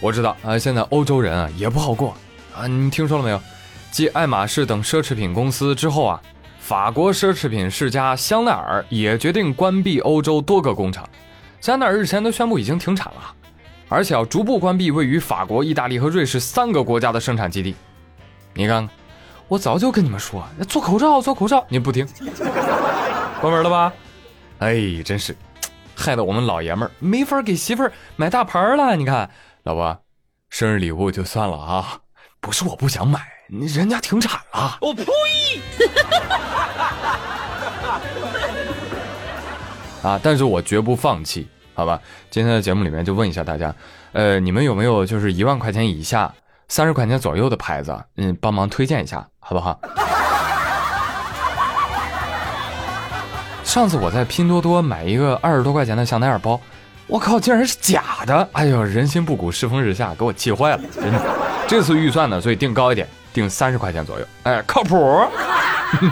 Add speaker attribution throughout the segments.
Speaker 1: 我知道啊，现在欧洲人啊也不好过啊，你听说了没有？继爱马仕等奢侈品公司之后啊，法国奢侈品世家香奈儿也决定关闭欧洲多个工厂。香奈儿日前都宣布已经停产了，而且要逐步关闭位于法国、意大利和瑞士三个国家的生产基地。你看，我早就跟你们说，做口罩，做口罩，你不听，关门了吧？哎，真是，害得我们老爷们儿没法给媳妇儿买大牌了。你看，老婆，生日礼物就算了啊，不是我不想买。人家停产了，我呸！啊！但是我绝不放弃，好吧？今天的节目里面就问一下大家，呃，你们有没有就是一万块钱以下、三十块钱左右的牌子？嗯，帮忙推荐一下，好不好？上次我在拼多多买一个二十多块钱的香奈儿包，我靠，竟然是假的！哎呦，人心不古，世风日下，给我气坏了，真的。这次预算呢，所以定高一点。定三十块钱左右，哎，靠谱。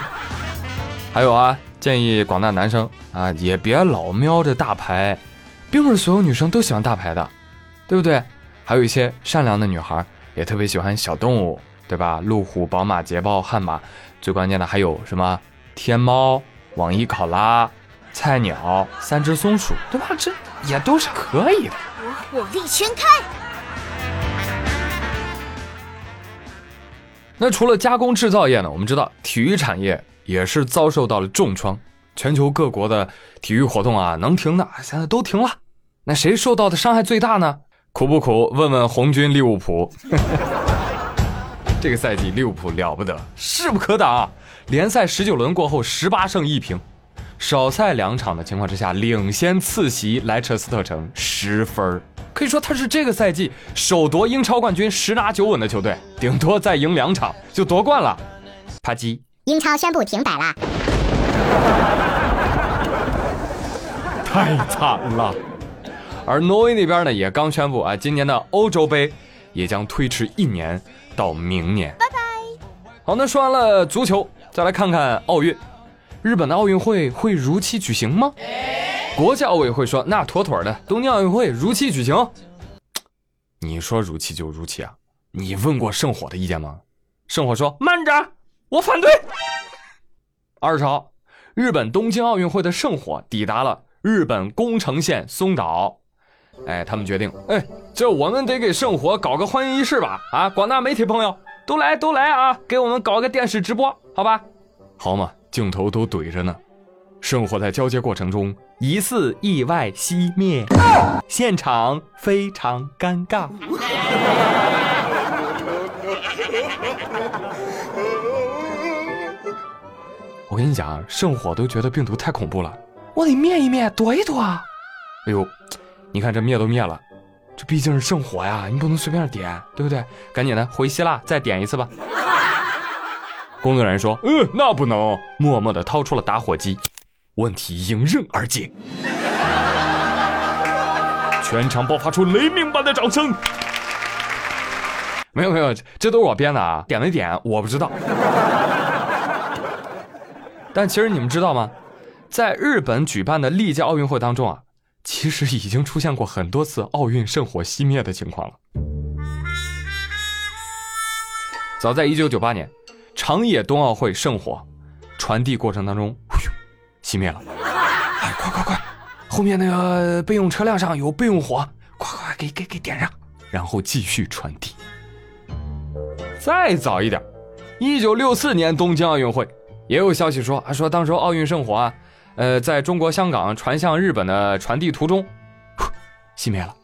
Speaker 1: 还有啊，建议广大男生啊，也别老瞄着大牌，并不是所有女生都喜欢大牌的，对不对？还有一些善良的女孩也特别喜欢小动物，对吧？路虎、宝马、捷豹、悍马，最关键的还有什么天猫、网易考拉、菜鸟、三只松鼠，对吧？这也都是可以的。
Speaker 2: 我火力全开。
Speaker 1: 那除了加工制造业呢？我们知道体育产业也是遭受到了重创，全球各国的体育活动啊，能停的现在都停了。那谁受到的伤害最大呢？苦不苦？问问红军利物浦。这个赛季利物浦了不得，势不可挡。联赛十九轮过后十八胜一平，少赛两场的情况之下，领先次席莱彻斯特城十分儿。可以说他是这个赛季首夺英超冠军、十拿九稳的球队，顶多再赢两场就夺冠了。啪叽，
Speaker 2: 英超宣布停摆了！
Speaker 1: 太惨了。而挪威那边呢，也刚宣布啊，今年的欧洲杯也将推迟一年到明年。拜拜。好，那说完了足球，再来看看奥运。日本的奥运会会如期举行吗？国际奥委会说：“那妥妥的，东京奥运会如期举行。”你说如期就如期啊？你问过圣火的意见吗？圣火说：“慢着，我反对。”二十号，日本东京奥运会的圣火抵达了日本宫城县松岛。哎，他们决定，哎，这我们得给圣火搞个欢迎仪式吧？啊，广大媒体朋友都来都来啊，给我们搞个电视直播，好吧？好嘛，镜头都怼着呢。圣火在交接过程中疑似意外熄灭，现场非常尴尬。我跟你讲，圣火都觉得病毒太恐怖了，我得灭一灭，躲一躲。哎呦，你看这灭都灭了，这毕竟是圣火呀，你不能随便点，对不对？赶紧的回希腊再点一次吧。工作人员说：“嗯，那不能。”默默的掏出了打火机。问题迎刃而解，全场爆发出雷鸣般的掌声。没有没有，这都是我编的啊！点没点我不知道。但其实你们知道吗？在日本举办的历届奥运会当中啊，其实已经出现过很多次奥运圣火熄灭的情况了。早在一九九八年，长野冬奥会圣火传递过程当中。熄灭了！哎，快快快！后面那个备用车辆上有备用火，快快给给给点上，然后继续传递。再早一点，一九六四年东京奥运会，也有消息说啊，说当时奥运圣火啊，呃，在中国香港传向日本的传递途中，熄灭了。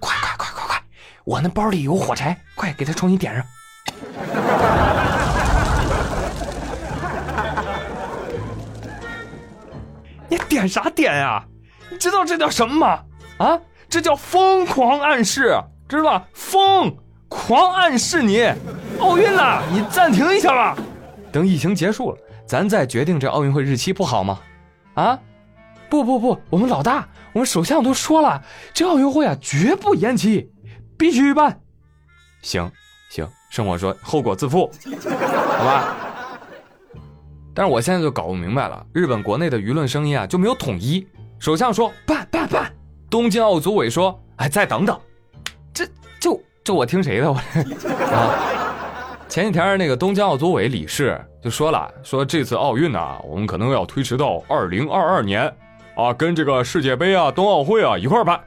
Speaker 1: 快快快快快！我那包里有火柴，快给它重新点上。点啥点呀？你知道这叫什么吗？啊，这叫疯狂暗示，知道吧？疯狂暗示你，奥运了，你暂停一下吧，等疫情结束了，咱再决定这奥运会日期，不好吗？啊，不不不，我们老大，我们首相都说了，这奥运会啊，绝不延期，必须办。行行，生我说后果自负，好吧。但是我现在就搞不明白了，日本国内的舆论声音啊就没有统一。首相说办办办，东京奥组委说哎再等等，这这我听谁的？我 啊，前几天那个东京奥组委理事就说了，说这次奥运呢，我们可能要推迟到二零二二年，啊，跟这个世界杯啊、冬奥会啊一块办。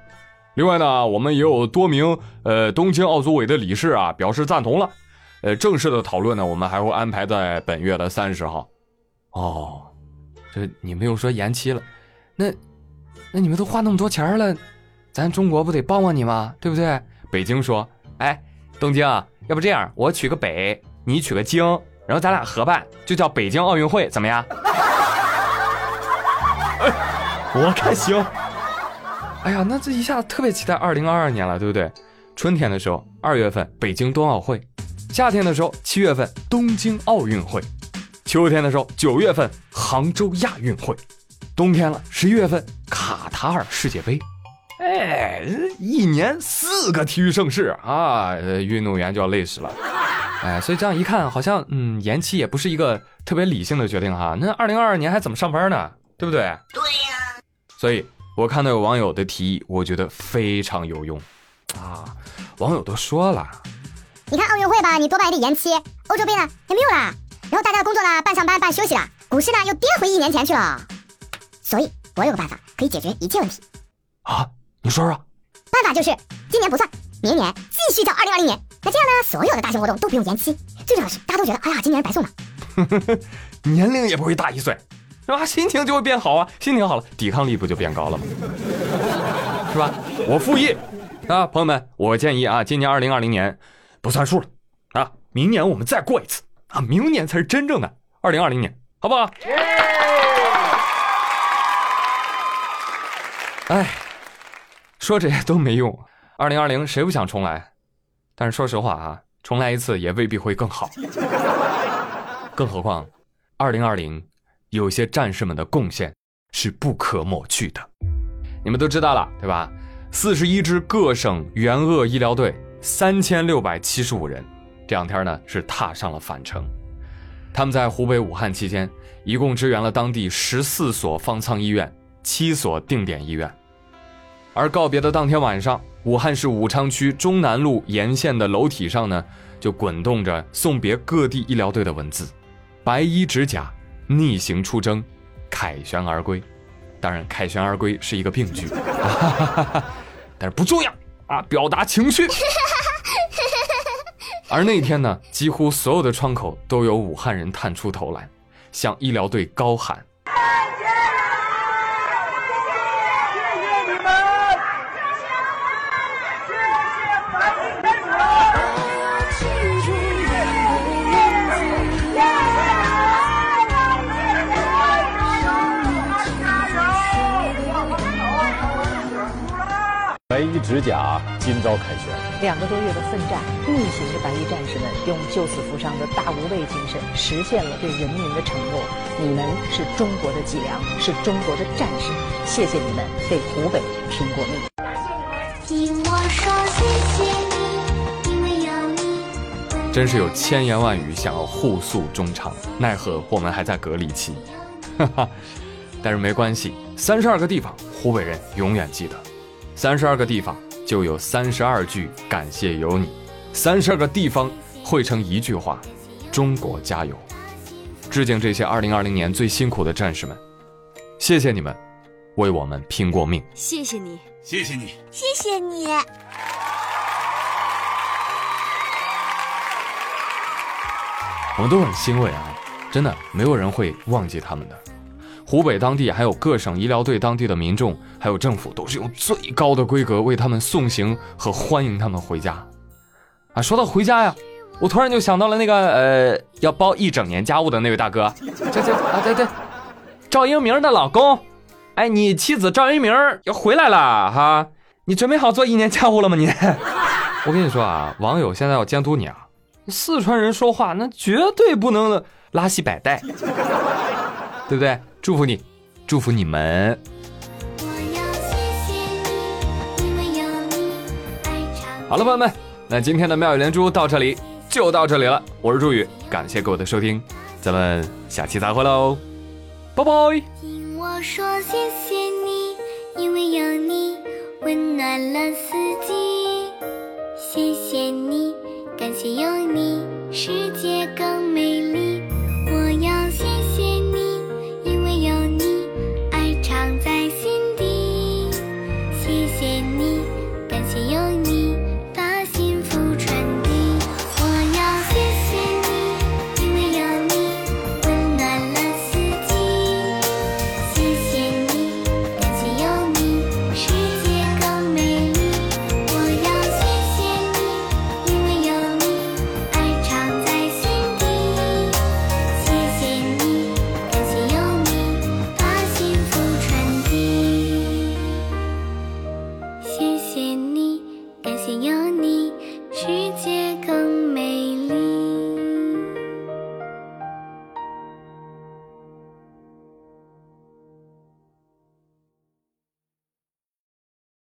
Speaker 1: 另外呢，我们也有多名呃东京奥组委的理事啊表示赞同了。呃，正式的讨论呢，我们还会安排在本月的三十号。哦，这你们又说延期了，那那你们都花那么多钱了，咱中国不得帮帮你吗？对不对？北京说，哎，东京，要不这样，我取个北，你取个京，然后咱俩合办，就叫北京奥运会，怎么样？我看行。哎呀，那这一下子特别期待二零二二年了，对不对？春天的时候，二月份北京冬奥会；夏天的时候，七月份东京奥运会；秋天的时候，九月份杭州亚运会；冬天了，十一月份卡塔尔世界杯。哎，一年四个体育盛事啊，运动员就要累死了。哎，所以这样一看，好像嗯，延期也不是一个特别理性的决定哈。那二零二二年还怎么上班呢？对不对？
Speaker 2: 对呀。
Speaker 1: 所以。我看到有网友的提议，我觉得非常有用，啊，网友都说了，
Speaker 2: 你看奥运会吧，你多半也得延期；欧洲杯呢也没有啦，然后大家的工作呢半上班半休息了，股市呢又跌回一年前去了。所以我有个办法可以解决一切问题。
Speaker 1: 啊，你说说。
Speaker 2: 办法就是今年不算，明年继续到二零二零年。那这样呢，所有的大型活动都不用延期。最重要的是，大家都觉得，哎呀，今年白送了，
Speaker 1: 年龄也不会大一岁。是吧？心情就会变好啊，心情好了，抵抗力不就变高了吗？是吧？我复议啊，朋友们，我建议啊，今年二零二零年不算数了啊，明年我们再过一次啊，明年才是真正的二零二零年，好不好？哎，说这些都没用，二零二零谁不想重来？但是说实话啊，重来一次也未必会更好，更何况二零二零。有些战士们的贡献是不可抹去的，你们都知道了，对吧？四十一支各省援鄂医疗队，三千六百七十五人，这两天呢是踏上了返程。他们在湖北武汉期间，一共支援了当地十四所方舱医院、七所定点医院。而告别的当天晚上，武汉市武昌区中南路沿线的楼体上呢，就滚动着送别各地医疗队的文字：“白衣执甲。”逆行出征，凯旋而归。当然，凯旋而归是一个病句，但是不重要啊，表达情绪。而那天呢，几乎所有的窗口都有武汉人探出头来，向医疗队高喊。
Speaker 3: 白衣执甲，今朝凯旋。
Speaker 4: 两个多月的奋战，逆行的白衣战士们用救死扶伤的大无畏精神，实现了对人民的承诺。你们是中国的脊梁，是中国的战士。谢谢你们为湖北拼过命。听我说谢
Speaker 1: 谢你，因为有你。真是有千言万语想要互诉衷肠，奈何我们还在隔离期。哈哈，但是没关系，三十二个地方，湖北人永远记得。三十二个地方就有三十二句感谢有你，三十二个地方汇成一句话：中国加油！致敬这些二零二零年最辛苦的战士们，谢谢你们，为我们拼过命。
Speaker 5: 谢谢你，
Speaker 6: 谢谢你，
Speaker 2: 谢谢你。
Speaker 1: 我们都很欣慰啊，真的，没有人会忘记他们的。湖北当地还有各省医疗队当地的民众，还有政府，都是用最高的规格为他们送行和欢迎他们回家。啊，说到回家呀，我突然就想到了那个呃，要包一整年家务的那位大哥，这这啊对对，赵英明的老公，哎，你妻子赵英明要回来了哈，你准备好做一年家务了吗？你，我跟你说啊，网友现在要监督你啊，四川人说话那绝对不能拉稀摆带，对不对？祝福你，祝福你们。好了，朋友们，那今天的妙语连珠到这里就到这里了。我是朱宇，感谢各位的收听，咱们下期再会喽，拜拜。听我说谢谢你，因为有你温暖了四季，